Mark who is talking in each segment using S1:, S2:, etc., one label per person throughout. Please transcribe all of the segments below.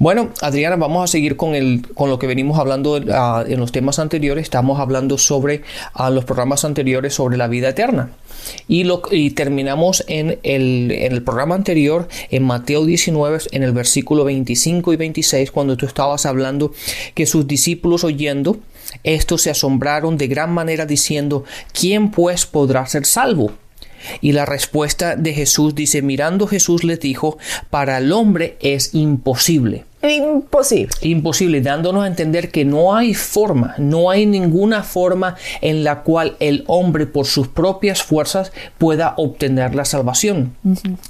S1: Bueno, Adriana, vamos a seguir con, el, con lo que venimos hablando ah, en los temas anteriores. Estamos hablando sobre ah, los programas anteriores sobre la vida eterna. Y, lo, y terminamos en el, en el, programa anterior, en Mateo 19, en el versículo 25 y 26, cuando tú estabas hablando que sus discípulos oyendo esto se asombraron de gran manera diciendo, ¿quién pues podrá ser salvo? Y la respuesta de Jesús dice, mirando Jesús les dijo, para el hombre es imposible
S2: Imposible.
S1: Imposible, dándonos a entender que no hay forma, no hay ninguna forma en la cual el hombre por sus propias fuerzas pueda obtener la salvación.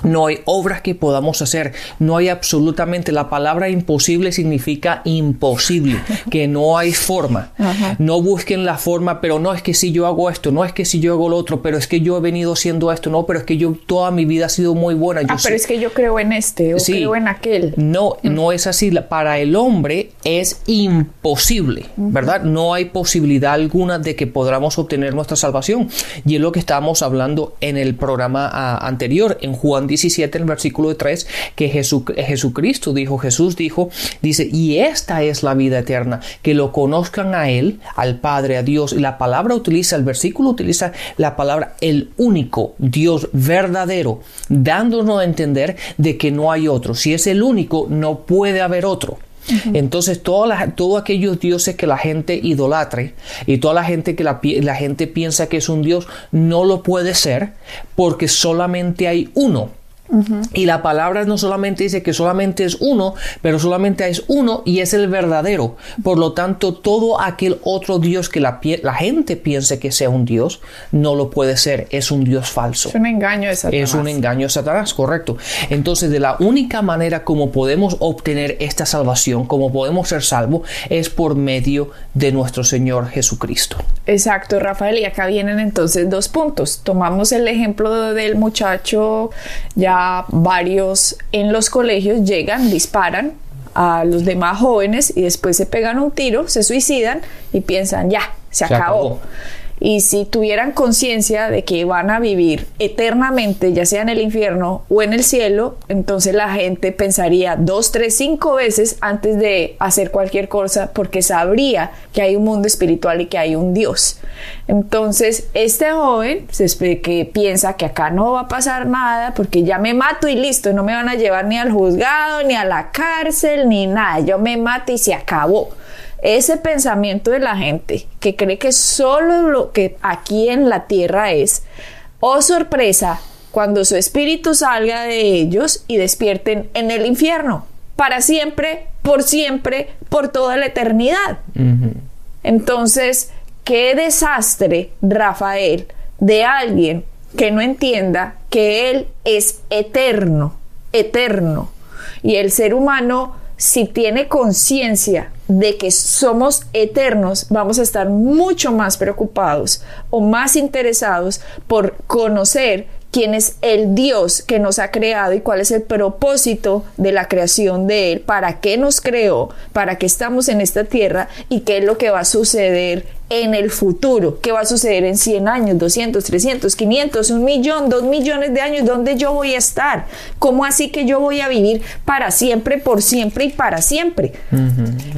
S1: No hay obras que podamos hacer, no hay absolutamente, la palabra imposible significa imposible, que no hay forma. No busquen la forma, pero no es que si yo hago esto, no es que si yo hago lo otro, pero es que yo he venido siendo esto, no, pero es que yo toda mi vida ha sido muy buena.
S2: ah, pero es que yo creo en este o creo en aquel.
S1: No, no es así para el hombre es imposible, ¿verdad? No hay posibilidad alguna de que podamos obtener nuestra salvación. Y es lo que estábamos hablando en el programa ah, anterior, en Juan 17, en el versículo 3, que Jesucristo dijo, Jesús dijo, dice, y esta es la vida eterna, que lo conozcan a Él, al Padre, a Dios. Y la palabra utiliza, el versículo utiliza la palabra el único Dios verdadero, dándonos a entender de que no hay otro. Si es el único, no puede haber haber otro. Entonces, todos aquellos dioses que la gente idolatre y toda la gente que la, la gente piensa que es un dios, no lo puede ser porque solamente hay uno. Y la palabra no solamente dice que solamente es uno, pero solamente es uno y es el verdadero. Por lo tanto, todo aquel otro Dios que la, la gente piense que sea un Dios, no lo puede ser. Es un Dios falso.
S2: Es un engaño de Satanás.
S1: Es un engaño de Satanás, correcto. Entonces, de la única manera como podemos obtener esta salvación, como podemos ser salvos, es por medio de nuestro Señor Jesucristo.
S2: Exacto, Rafael. Y acá vienen entonces dos puntos. Tomamos el ejemplo del muchacho ya varios en los colegios llegan, disparan a los demás jóvenes y después se pegan un tiro, se suicidan y piensan, ya, se, acabó. Y si tuvieran conciencia de que van a vivir eternamente, ya sea en el infierno o en el cielo, entonces la gente pensaría dos, tres, cinco veces antes de hacer cualquier cosa porque sabría que hay un mundo espiritual y que hay un Dios. Entonces, este joven que piensa que acá no va a pasar nada porque ya me mato y listo, no me van a llevar ni al juzgado, ni a la cárcel, ni nada, yo me mato y se acabó ese pensamiento de la gente que cree que solo lo que aquí en la tierra es, oh sorpresa, cuando su espíritu salga de ellos y despierten en el infierno, para siempre, por siempre, por toda la eternidad. Entonces, qué desastre, Rafael, de alguien que no entienda que Él es eterno, eterno. Y el ser humano, si tiene conciencia de que somos eternos, vamos a estar mucho más preocupados o más interesados por conocer quién es el Dios que nos ha creado y cuál es el propósito de la creación de Él, para qué nos creó, para qué estamos en esta tierra y qué es lo que va a suceder en el futuro, qué va a suceder en 100 años, 200, 300, 500, un millón, dos millones de años, dónde yo voy a estar, cómo así que yo voy a vivir para siempre, por siempre y para siempre.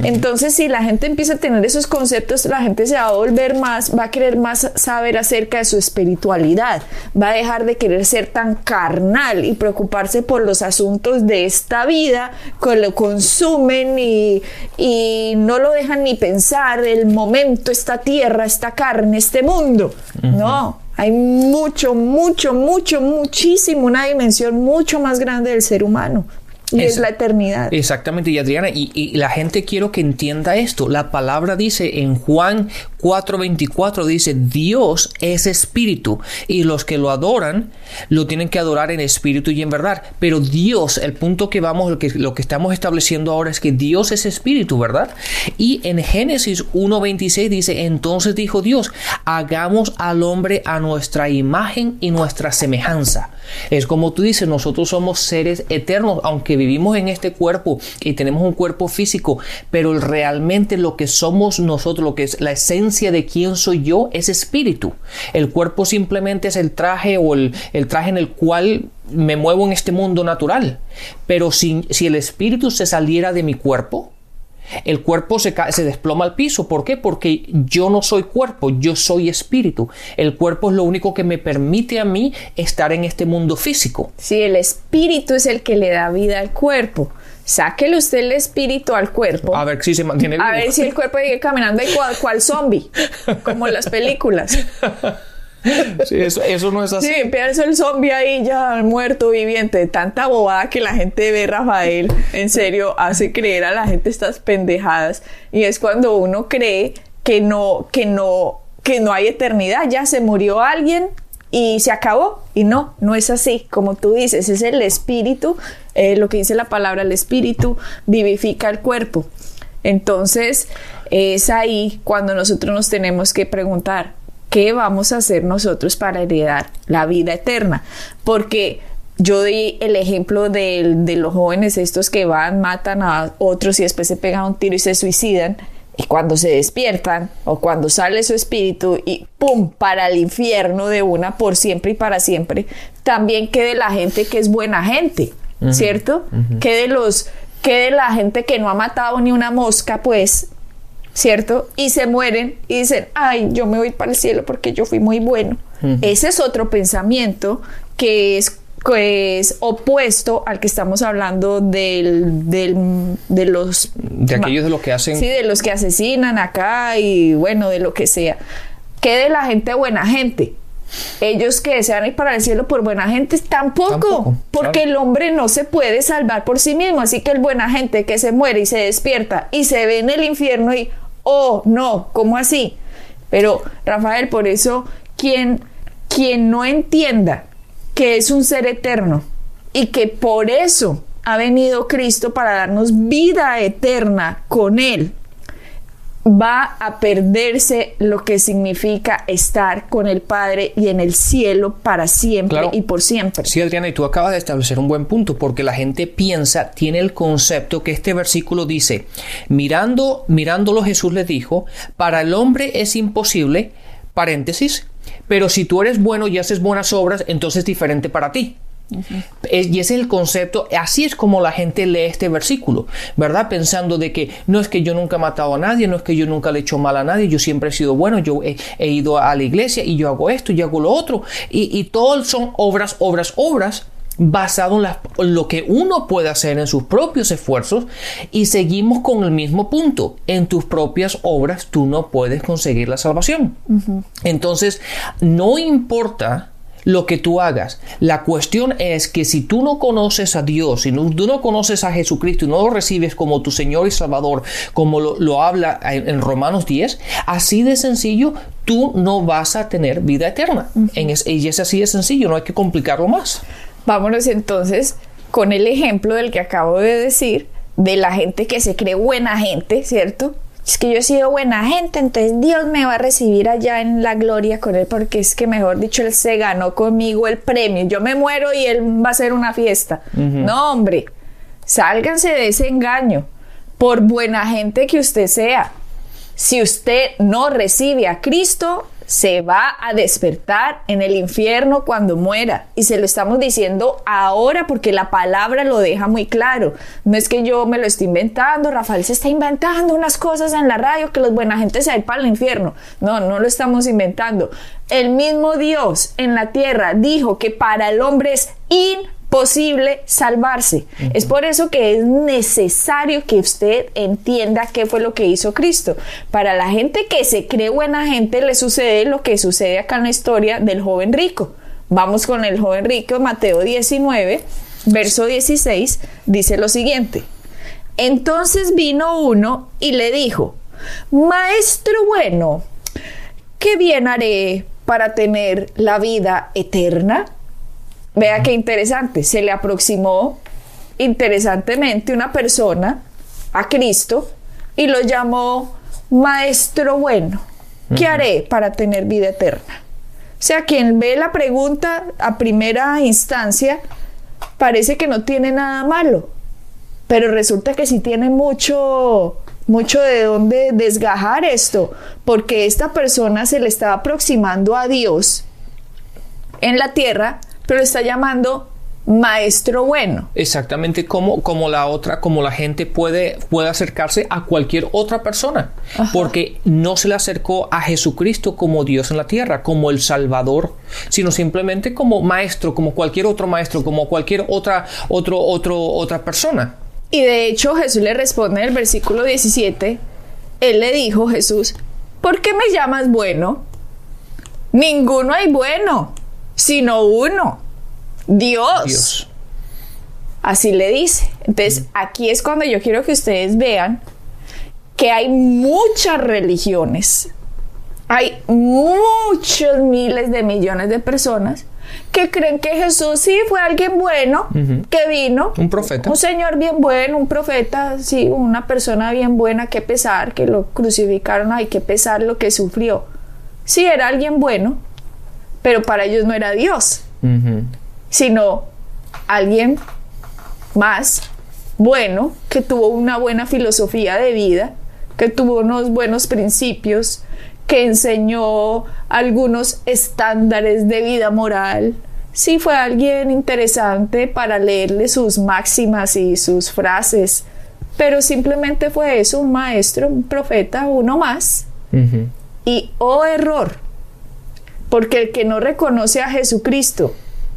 S2: Entonces, si la gente empieza a tener esos conceptos, la gente se va a volver más, va a querer más saber acerca de su espiritualidad, va a dejar de querer ser tan carnal y preocuparse por los asuntos de esta vida, que lo consumen y, y no lo dejan ni pensar, el momento está tierra, esta carne, este mundo. No, hay mucho, mucho, mucho, muchísimo, una dimensión mucho más grande del ser humano. Y es, la eternidad.
S1: Exactamente, y Adriana, y, la gente quiero que entienda esto. La palabra dice en Juan 4:24, dice, Dios es espíritu, y los que lo adoran lo tienen que adorar en espíritu y en verdad. Pero Dios, el punto que vamos, lo que, lo que estamos estableciendo ahora es que Dios es espíritu, ¿verdad? Y en Génesis 1:26 dice, entonces dijo Dios, hagamos al hombre a nuestra imagen y nuestra semejanza. Es como tú dices, nosotros somos seres eternos, aunque vivimos en este cuerpo y tenemos un cuerpo físico, pero realmente lo que somos nosotros, lo que es la esencia de quién soy yo, es espíritu. El cuerpo simplemente es el traje o el, traje en el cual me muevo en este mundo natural. Pero si, si el espíritu se saliera de mi cuerpo, el cuerpo se, se, desploma al piso. ¿Por qué? Porque yo no soy cuerpo, yo soy espíritu. El cuerpo es lo único que me permite a mí estar en este mundo físico.
S2: Sí, el espíritu es el que le da vida al cuerpo. Sáquele usted el espíritu al cuerpo.
S1: A ver si se mantiene vivo.
S2: A ver si el cuerpo sigue caminando igual cual zombie, como en las películas.
S1: Sí, eso, no es así.
S2: Sí, pienso el zombie ahí ya muerto, viviente. Tanta bobada que la gente ve, Rafael, en serio, hace creer a la gente estas pendejadas. Y es cuando uno cree que no, que no, que no hay eternidad. Ya se murió alguien y se acabó. Y no, no es así. Como tú dices, es el espíritu, eh, lo que dice la palabra, el espíritu vivifica el cuerpo. Entonces, es ahí cuando nosotros nos tenemos que preguntar, ¿qué vamos a hacer nosotros para heredar la vida eterna? Porque yo di el ejemplo de, los jóvenes estos que van, matan a otros y después se pegan un tiro y se suicidan. Y cuando se despiertan o cuando sale su espíritu y ¡pum! para el infierno de una por siempre y para siempre, también quede la gente que es buena gente, ¿cierto? Quede los, quede la gente que no ha matado ni una mosca, pues ¿cierto? Y se mueren y dicen, ay, yo me voy para el cielo porque yo fui muy bueno. Ese es otro pensamiento que es, es opuesto al que estamos hablando del, de los...
S1: De aquellos de los que hacen...
S2: Sí, de los que asesinan acá y bueno, de lo que sea. ¿Qué de la gente buena gente? ellos que desean ir para el cielo por buena gente tampoco, porque el hombre no se puede salvar por sí mismo, así que el buena gente que se muere y se despierta y se ve en el infierno y oh, no, ¿cómo así? Pero Rafael, por eso quien, quien no entienda que es un ser eterno y que por eso ha venido Cristo para darnos vida eterna con Él, va a perderse lo que significa estar con el Padre y en el cielo para siempre y por siempre.
S1: Sí, Adriana, y tú acabas de establecer un buen punto, porque la gente piensa, tiene el concepto que este versículo dice, mirando, mirándolo Jesús le dijo, para el hombre es imposible, paréntesis, pero si tú eres bueno y haces buenas obras, entonces es diferente para ti. Y ese es el concepto, así es como la gente lee este versículo, ¿verdad? Pensando de que no es que yo nunca he matado a nadie, no es que yo nunca le he hecho mal a nadie, yo siempre he sido bueno, yo he, ido a la iglesia y yo hago esto y hago lo otro. Y, y todo son obras, obras, obras basado en, en, lo que uno puede hacer en sus propios esfuerzos y seguimos con el mismo punto. En tus propias obras tú no puedes conseguir la salvación. Entonces, no importa lo que tú hagas. La cuestión es que si tú no conoces a Dios, si tú no conoces a Jesucristo y no lo recibes como tu Señor y Salvador, como lo, habla en, Romanos 10, así de sencillo, tú no vas a tener vida eterna. y es así de sencillo, no hay que complicarlo más.
S2: Vámonos entonces con el ejemplo del que acabo de decir, de la gente que se cree buena gente, ¿cierto? Es que yo he sido buena gente, entonces Dios me va a recibir allá en la gloria con él, porque es que, mejor dicho, él se ganó conmigo el premio. Yo me muero y él va a hacer una fiesta. No, hombre, sálganse de ese engaño, por buena gente que usted sea. Si usted no recibe a Cristo, se va a despertar en el infierno cuando muera. Y se lo estamos diciendo ahora porque la palabra lo deja muy claro. No es que yo me lo esté inventando, Rafael se está inventando unas cosas en la radio que los buena gente se va para el infierno. No, no lo estamos inventando. El mismo Dios en la tierra dijo que para el hombre es posible salvarse. Es por eso que es necesario que usted entienda qué fue lo que hizo Cristo. Para la gente que se cree buena gente le sucede lo que sucede acá en la historia del joven rico. Vamos con el joven rico, Mateo 19. verso 16, dice lo siguiente. Entonces vino uno y le dijo, Maestro bueno, ¿qué bien haré para tener la vida eterna? Vea qué interesante, se le aproximó interesantemente una persona a Cristo y lo llamó Maestro bueno. ¿Qué haré para tener vida eterna? O sea, quien ve la pregunta a primera instancia parece que no tiene nada malo, pero resulta que sí tiene mucho, mucho de dónde desgajar esto, porque esta persona se le está aproximando a Dios en la tierra, pero está llamando maestro bueno.
S1: Exactamente como, como la otra, como la gente puede, puede acercarse a cualquier otra persona. Porque no se le acercó a Jesucristo como Dios en la tierra, como el Salvador, sino simplemente como maestro, como cualquier otro maestro, como cualquier otra, otro, otro, otra persona.
S2: Y de hecho Jesús le responde en el versículo 17, Él le dijo, Jesús, ¿por qué me llamas bueno? Ninguno hay bueno, sino uno Dios. Así le dice. Entonces, aquí es cuando yo quiero que ustedes vean que hay muchas religiones, hay muchos miles de millones de personas que creen que Jesús sí fue alguien bueno, que vino.
S1: Un profeta.
S2: Un señor bien bueno, un profeta, sí, una persona bien buena, que pesar, que lo crucificaron, hay que pesar lo que sufrió. Sí, era alguien bueno, pero para ellos no era Dios sino alguien más bueno, que tuvo una buena filosofía de vida, que tuvo unos buenos principios, que enseñó algunos estándares de vida moral. Sí fue alguien interesante para leerle sus máximas y sus frases, pero simplemente fue eso, un maestro, un profeta, uno más. Y oh error, porque el que no reconoce a Jesucristo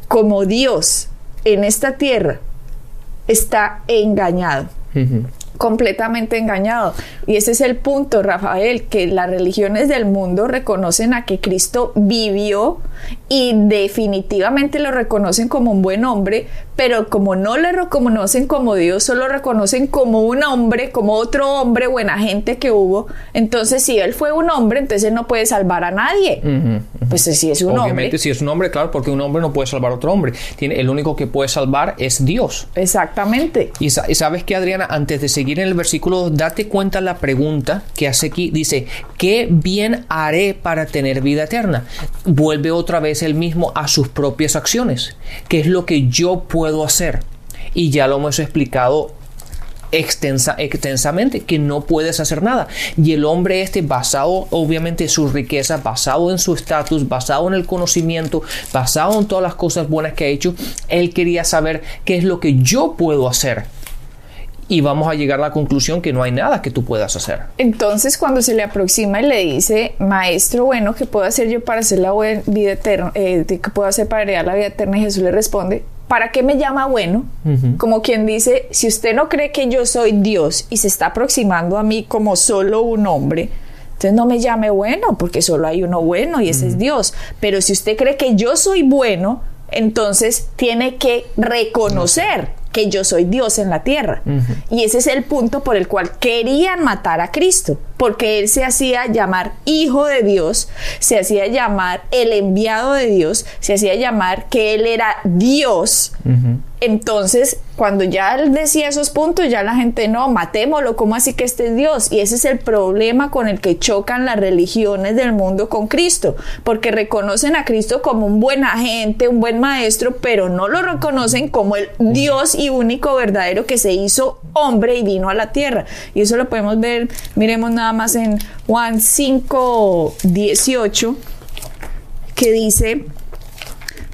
S2: como Dios en esta tierra está engañado completamente engañado. Y ese es el punto, Rafael, que las religiones del mundo reconocen a que Cristo vivió y definitivamente lo reconocen como un buen hombre, pero como no le reconocen como Dios, solo reconocen como un hombre, como otro hombre, buena gente que hubo. Entonces, si él fue un hombre, entonces él no puede salvar a nadie. Pues si es un hombre.
S1: Obviamente, si es un hombre, claro, porque un hombre no puede salvar a otro hombre. Tiene, el único que puede salvar es Dios.
S2: Exactamente.
S1: Y, sabes que, Adriana, antes de seguir en el versículo, date cuenta la pregunta que hace aquí. Dice, ¿qué bien haré para tener vida eterna? Vuelve otra vez el mismo a sus propias acciones. ¿Qué es lo que yo puedo hacer? Y ya lo hemos explicado extensa, extensamente, que no puedes hacer nada. Y el hombre este, basado obviamente en su riqueza, basado en su estatus, basado en el conocimiento, basado en todas las cosas buenas que ha hecho, él quería saber qué es lo que yo puedo hacer y vamos a llegar a la conclusión que no hay nada que tú puedas hacer.
S2: Entonces, cuando se le aproxima y le dice, maestro, bueno, ¿qué puedo hacer yo para hacer la vida eterna? Eh, ¿Qué puedo hacer para heredar la vida eterna? Y Jesús le responde, ¿para qué me llama bueno? Como quien dice, si usted no cree que yo soy Dios y se está aproximando a mí como solo un hombre, entonces no me llame bueno, porque solo hay uno bueno y ese es Dios. Pero si usted cree que yo soy bueno, entonces tiene que reconocer que yo soy Dios en la tierra. Y ese es el punto por el cual querían matar a Cristo, porque él se hacía llamar hijo de Dios, se hacía llamar el enviado de Dios, se hacía llamar que él era Dios. Entonces, cuando ya él decía esos puntos, ya la gente no, matémoslo, ¿cómo así que este es Dios? Y ese es el problema con el que chocan las religiones del mundo con Cristo, porque reconocen a Cristo como un buen agente, un buen maestro, pero no lo reconocen como el Dios y único verdadero que se hizo hombre y vino a la tierra. Y eso lo podemos ver, miremos nada más en Juan 5, 18, que dice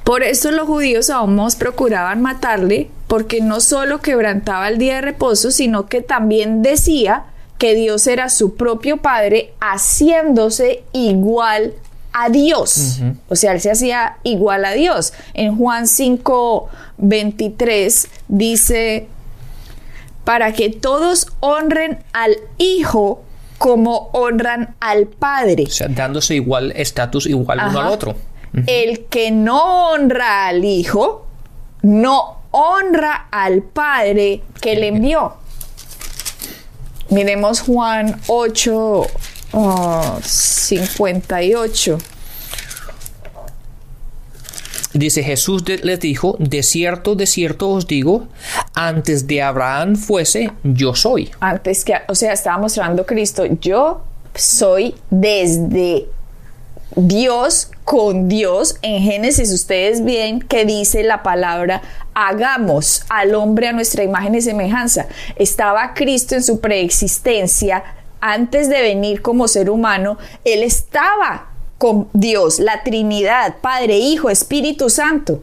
S2: por esto los judíos aún más procuraban matarle, porque no solo quebrantaba el día de reposo, sino que también decía que Dios era su propio Padre, haciéndose igual a Dios. O sea, él se hacía igual a Dios. En Juan 5, 23 dice, para que todos honren al Hijo como honran al Padre.
S1: O sea, dándose igual estatus, igual uno al otro.
S2: El que no honra al Hijo, no honra al Padre que le envió. Miremos Juan 8, 58.
S1: Dice Jesús les dijo, de cierto, de cierto os digo, antes de Abraham fuese, yo soy.
S2: Antes que, o sea, estaba mostrando Cristo, yo soy desde Dios con Dios. En Génesis ustedes ven que dice la palabra hagamos al hombre a nuestra imagen y semejanza. Estaba Cristo en su preexistencia antes de venir como ser humano. Él estaba con Dios, la Trinidad, Padre, Hijo, Espíritu Santo.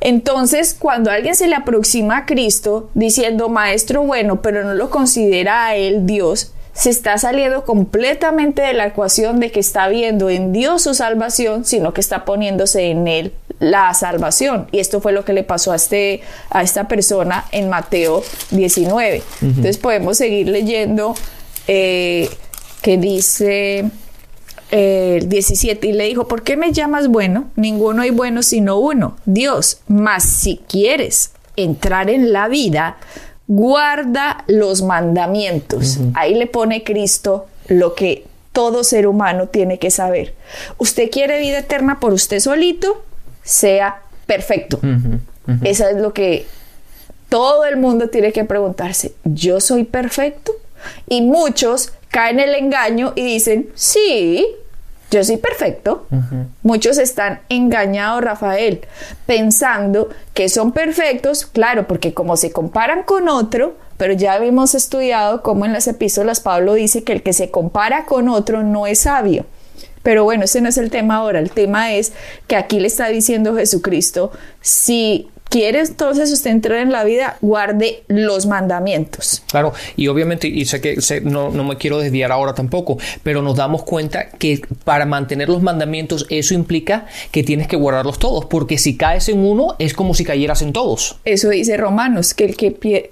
S2: Entonces, cuando alguien se le aproxima a Cristo diciendo, Maestro bueno, pero no lo considera a Él Dios, se está saliendo completamente de la ecuación de que está viendo en Dios su salvación, sino que está poniéndose en Él la salvación. Y esto fue lo que le pasó a, este, a esta persona en Mateo 19. Entonces podemos seguir leyendo eh, que dice el 17 y le dijo, ¿por qué me llamas bueno? Ninguno hay bueno sino uno, Dios. Mas si quieres entrar en la vida, guarda los mandamientos. Ahí le pone Cristo lo que todo ser humano tiene que saber. Usted quiere vida eterna por usted solito, sea perfecto. Eso es lo que todo el mundo tiene que preguntarse. ¿Yo soy perfecto? Y muchos caen en el engaño y dicen, sí, yo soy perfecto. Muchos están engañados, Rafael, pensando que son perfectos, claro, porque como se comparan con otro, pero ya hemos estudiado cómo en las epístolas Pablo dice que el que se compara con otro no es sabio. Pero bueno, ese no es el tema ahora. El tema es que aquí le está diciendo Jesucristo, si quieres entonces usted entrar en la vida, guarde los mandamientos.
S1: Claro, y obviamente, y sé que no, no, me quiero desviar ahora tampoco, pero nos damos cuenta que para mantener los mandamientos eso implica que tienes que guardarlos todos, porque si caes en uno es como si cayeras en todos.
S2: Eso dice Romanos, que el que,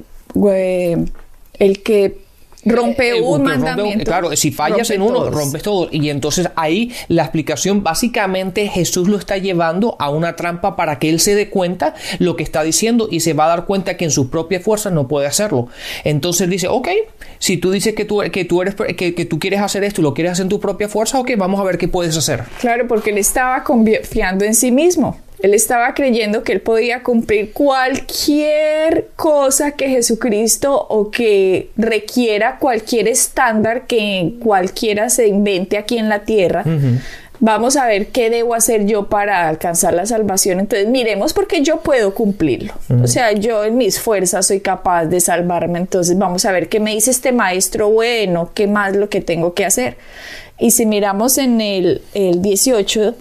S2: el que rompe eh, un mandamiento.
S1: claro, si fallas en uno, rompes todo. Y entonces ahí la explicación, básicamente Jesús lo está llevando a una trampa para que él se dé cuenta lo que está diciendo y se va a dar cuenta que en sus propias fuerzas no puede hacerlo. Entonces dice, ok, si tú dices que tú, que tú, eres, que, que tú quieres hacer esto y lo quieres hacer en tu propia fuerza, ok, vamos a ver qué puedes hacer.
S2: Claro, porque él estaba confiando en sí mismo. Él estaba creyendo que él podía cumplir cualquier cosa que Jesucristo o que requiera cualquier estándar que cualquiera se invente aquí en la tierra. Vamos a ver qué debo hacer yo para alcanzar la salvación. Entonces miremos porque yo puedo cumplirlo. O sea, yo en mis fuerzas soy capaz de salvarme. Entonces vamos a ver qué me dice este maestro bueno, qué más lo que tengo que hacer. Y si miramos en el, el 18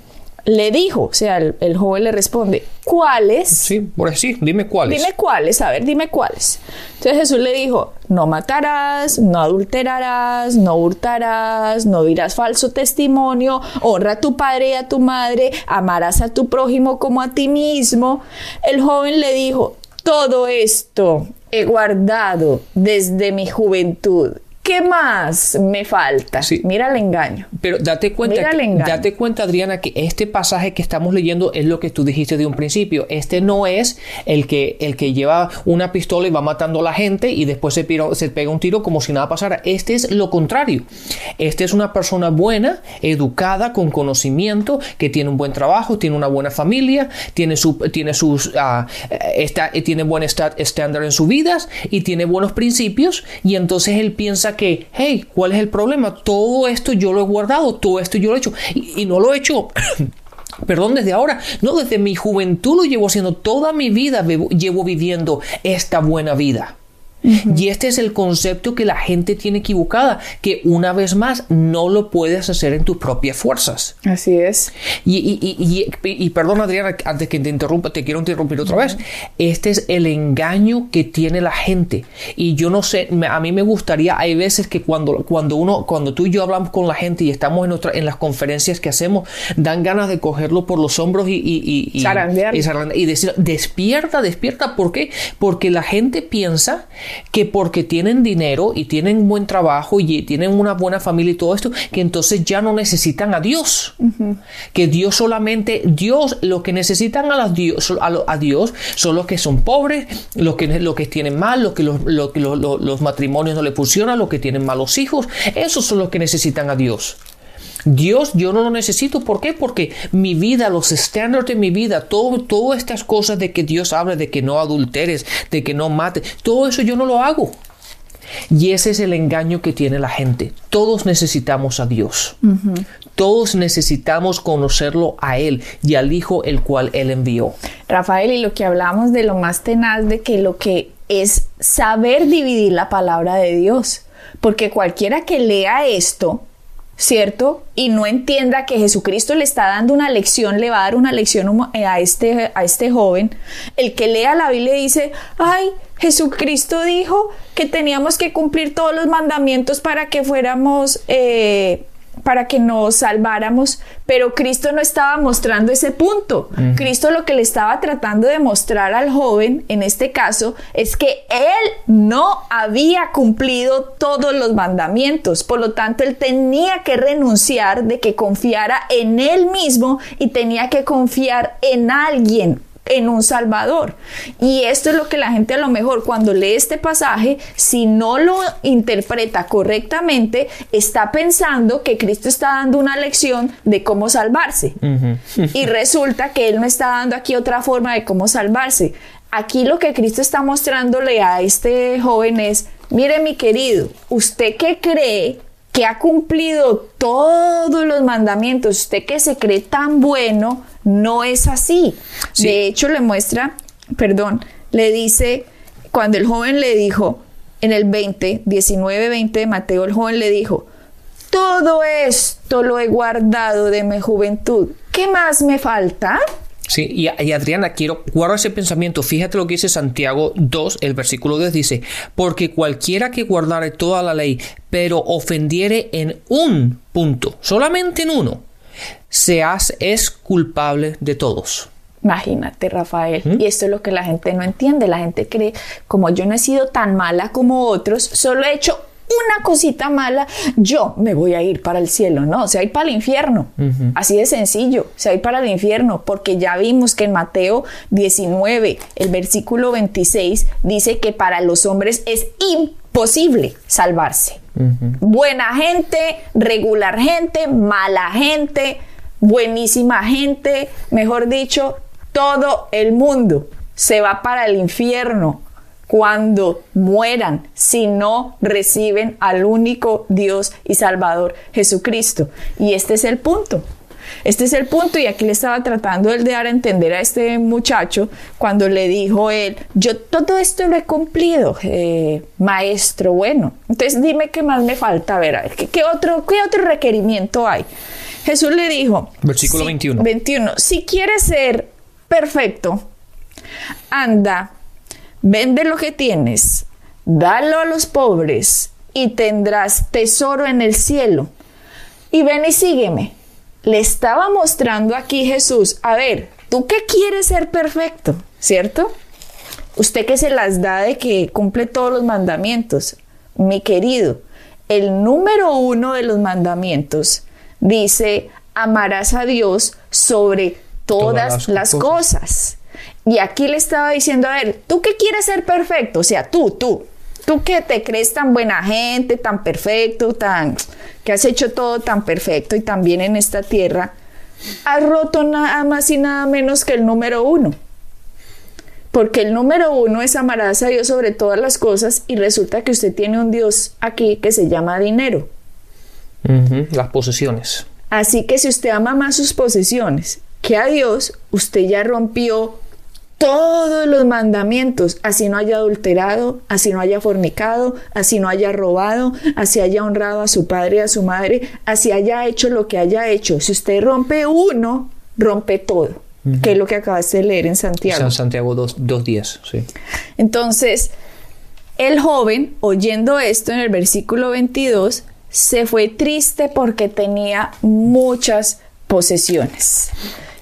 S2: le dijo, o sea, el, joven le responde, ¿cuáles?
S1: Sí, por así, dime cuáles.
S2: Dime cuáles, a ver, dime cuáles. Entonces Jesús le dijo, no matarás, no adulterarás, no hurtarás, no dirás falso testimonio, honra a tu padre y a tu madre, amarás a tu prójimo como a ti mismo. El joven le dijo, todo esto he guardado desde mi juventud ¿Qué más me falta? Mira el engaño.
S1: Pero date cuenta, date cuenta, Adriana, que este pasaje que estamos leyendo es lo que tú dijiste de un principio. Este no es el que, el que lleva una pistola y va matando a la gente y después se, se pega un tiro como si nada pasara. Este es lo contrario. Este es una persona buena, educada, con conocimiento, que tiene un buen trabajo, tiene una buena familia, tiene, su, tiene sus, uh, está, tiene buen estándar en su vida y tiene buenos principios y entonces él piensa que, hey, ¿cuál es el problema? Todo esto yo lo he guardado, todo esto yo lo he hecho y, y no lo he hecho. Perdón, desde ahora, no, desde mi juventud lo llevo haciendo, toda mi vida llevo viviendo esta buena vida. Y este es el concepto que la gente tiene equivocada, que una vez más no lo puedes hacer en tus propias fuerzas.
S2: Así es.
S1: Y, y, y, perdón Adriana, antes que te interrumpa, te quiero interrumpir otra vez. Este es el engaño que tiene la gente. Y yo no sé, a mí me gustaría, hay veces que cuando, cuando uno, cuando tú y yo hablamos con la gente y estamos en, nuestra, en las conferencias que hacemos, dan ganas de cogerlo por los hombros y, y, y,
S2: y,
S1: y decir, despierta, despierta. ¿Por qué? Porque la gente piensa que porque tienen dinero y tienen buen trabajo y tienen una buena familia y todo esto, que entonces ya no necesitan a Dios. Que Dios solamente, Dios, lo que necesitan a, las Dios, a, Dios son los que son pobres, los que, los que tienen mal, los que los, los matrimonios no le funcionan, los que tienen malos hijos. Esos son los que necesitan a Dios. Dios yo no lo necesito. ¿Por qué? Porque mi vida, los estándares de mi vida, todo, todas estas cosas de que Dios habla, de que no adulteres, de que no mates, todo eso yo no lo hago. Y ese es el engaño que tiene la gente. Todos necesitamos a Dios. Todos necesitamos conocerlo a Él y al Hijo el cual Él envió.
S2: Rafael, y lo que hablamos de lo más tenaz de que lo que es saber dividir la palabra de Dios. Porque cualquiera que lea esto ¿cierto? Y no entienda que Jesucristo le está dando una lección, le va a dar una lección eh, a este, a este joven, el que lea la Biblia dice, ay, Jesucristo dijo que teníamos que cumplir todos los mandamientos para que fuéramos eh, para que nos salváramos, pero Cristo no estaba mostrando ese punto. Cristo lo que le estaba tratando de mostrar al joven, en este caso, es que él no había cumplido todos los mandamientos, por lo tanto, él tenía que renunciar de que confiara en él mismo y tenía que confiar en alguien en un Salvador. Y esto es lo que la gente a lo mejor cuando lee este pasaje, si no lo interpreta correctamente, está pensando que Cristo está dando una lección de cómo salvarse. y resulta que Él no está dando aquí otra forma de cómo salvarse. Aquí lo que Cristo está mostrándole a este joven es, mire mi querido, usted que cree que ha cumplido todos los mandamientos, usted que se cree tan bueno, no es así. De hecho, le muestra, perdón, le dice, cuando el joven le dijo, en el 20, 19, 20 de Mateo, el joven le dijo, todo esto lo he guardado de mi juventud. ¿Qué más me falta?
S1: Sí, y, Adriana, quiero guardar ese pensamiento. Fíjate lo que dice Santiago 2, el versículo 10 dice, porque cualquiera que guardare toda la ley, pero ofendiere en un punto, solamente en uno, seas es culpable de todos.
S2: Imagínate, Rafael. ¿Mm? Y esto es lo que la gente no entiende. La gente cree, como yo no he sido tan mala como otros, solo he hecho una cosita mala, yo me voy a ir para el cielo, ¿no? O sea, ir para el infierno. Así de sencillo, o sea, ir para el infierno, porque ya vimos que en Mateo 19, el versículo 26, dice que para los hombres es imposible salvarse. Buena gente, regular gente, mala gente, buenísima gente, mejor dicho, todo el mundo se va para el infierno cuando mueran si no reciben al único Dios y Salvador Jesucristo. Y este es el punto. Este es el punto y aquí le estaba tratando de dar a entender a este muchacho cuando le dijo él, yo todo esto lo he cumplido, eh, maestro, bueno, entonces dime qué más me falta, a ver, ¿qué, otro, ¿qué otro requerimiento hay? Jesús le dijo,
S1: versículo 21.
S2: 21, si quieres ser perfecto, anda, vende lo que tienes, dalo a los pobres y tendrás tesoro en el cielo. Y ven y sígueme. Le estaba mostrando aquí Jesús, a ver, ¿tú qué quieres ser perfecto? ¿Cierto? Usted que se las da de que cumple todos los mandamientos. Mi querido, el número uno de los mandamientos dice, amarás a Dios sobre todas, las, cosas. Y aquí le estaba diciendo, a ver, ¿tú qué quieres ser perfecto? O sea, tú, tú, tú que te crees tan buena gente, tan perfecto, tan que has hecho todo tan perfecto y tan bien en esta tierra, has roto nada más y nada menos que el número uno. Porque el número uno es amarás a Dios sobre todas las cosas y resulta que usted tiene un Dios aquí que se llama dinero.
S1: Las posesiones.
S2: Así que si usted ama más sus posesiones que a Dios, usted ya rompió todos los mandamientos, así no haya adulterado, así no haya fornicado, así no haya robado, así haya honrado a su padre y a su madre, así haya hecho lo que haya hecho. Si usted rompe uno, rompe todo, que es lo que acabaste de leer en Santiago.
S1: En Santiago dos, dos días, sí.
S2: Entonces, el joven, oyendo esto en el versículo 22, se fue triste porque tenía muchas posesiones.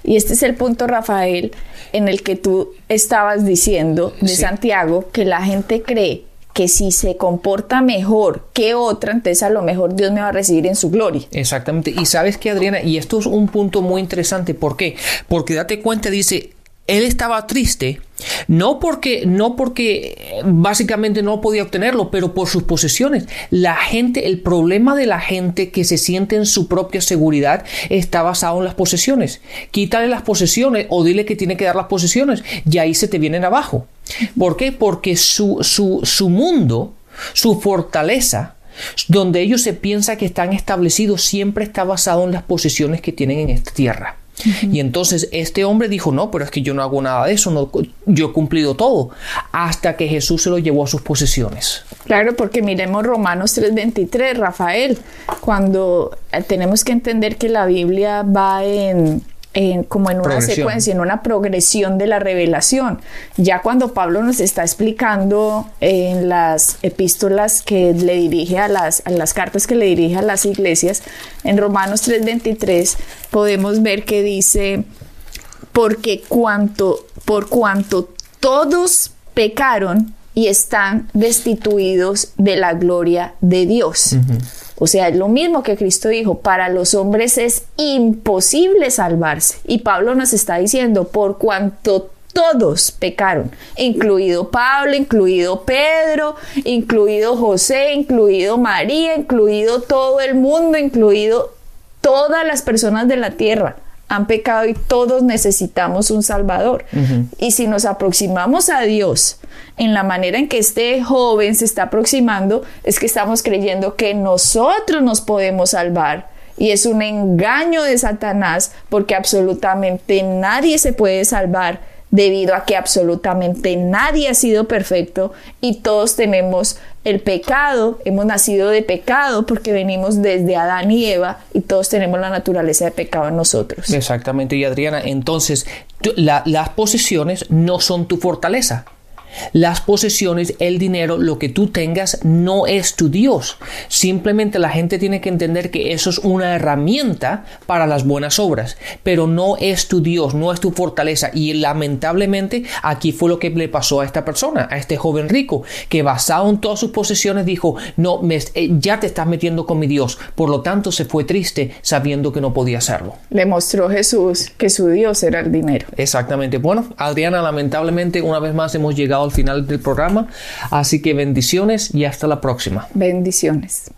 S2: Y este es el punto, Rafael, en el que tú estabas diciendo de Santiago, que la gente cree que si se comporta mejor que otra, entonces a lo mejor Dios me va a recibir en su gloria.
S1: Exactamente. Y sabes que Adriana, y esto es un punto muy interesante, ¿por qué? Porque date cuenta, dice, él estaba triste, no porque, no porque básicamente no podía obtenerlo, pero por sus posesiones. La gente, el problema de la gente que se siente en su propia seguridad está basado en las posesiones. Quítale las posesiones o dile que tiene que dar las posesiones y ahí se te vienen abajo. ¿Por qué? Porque su, su, su mundo, su fortaleza, donde ellos se piensa que están establecidos, siempre está basado en las posesiones que tienen en esta tierra. Y entonces este hombre dijo, no, pero es que yo no hago nada de eso, no, yo he cumplido todo, hasta que Jesús se lo llevó a sus posesiones.
S2: Claro, porque miremos Romanos 3:23, Rafael, cuando eh, tenemos que entender que la Biblia va en como en una secuencia, en una progresión de la revelación. Ya cuando Pablo nos está explicando en las epístolas que le dirige a las, a las cartas que le dirige a las iglesias, en Romanos 3:23 podemos ver que dice, porque cuanto, por cuanto todos pecaron y están destituidos de la gloria de Dios. O sea, es lo mismo que Cristo dijo, para los hombres es imposible salvarse. Y Pablo nos está diciendo, por cuanto todos pecaron, incluido Pablo, incluido Pedro, incluido José, incluido María, incluido todo el mundo, incluido todas las personas de la tierra han pecado y todos necesitamos un Salvador. Y si nos aproximamos a Dios en la manera en que este joven se está aproximando, es que estamos creyendo que nosotros nos podemos salvar. Y es un engaño de Satanás porque absolutamente nadie se puede salvar debido a que absolutamente nadie ha sido perfecto y todos tenemos el pecado, hemos nacido de pecado porque venimos desde Adán y Eva y todos tenemos la naturaleza de pecado en nosotros.
S1: Exactamente, y Adriana, entonces las posiciones no son tu fortaleza. Las posesiones, el dinero, lo que tú tengas no es tu Dios. Simplemente la gente tiene que entender que eso es una herramienta para las buenas obras, pero no es tu Dios, no es tu fortaleza. Y lamentablemente aquí fue lo que le pasó a esta persona, a este joven rico, que basado en todas sus posesiones dijo, no, me, eh, ya te estás metiendo con mi Dios. Por lo tanto se fue triste sabiendo que no podía hacerlo.
S2: Le mostró Jesús que su Dios era el dinero.
S1: Exactamente. Bueno, Adriana, lamentablemente una vez más hemos llegado al final del programa. Así que bendiciones y hasta la próxima.
S2: Bendiciones.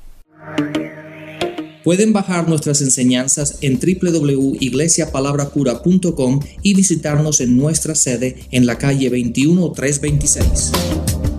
S1: Pueden bajar nuestras enseñanzas en www.iglesiapalabracura.com y visitarnos en nuestra sede en la calle 21326.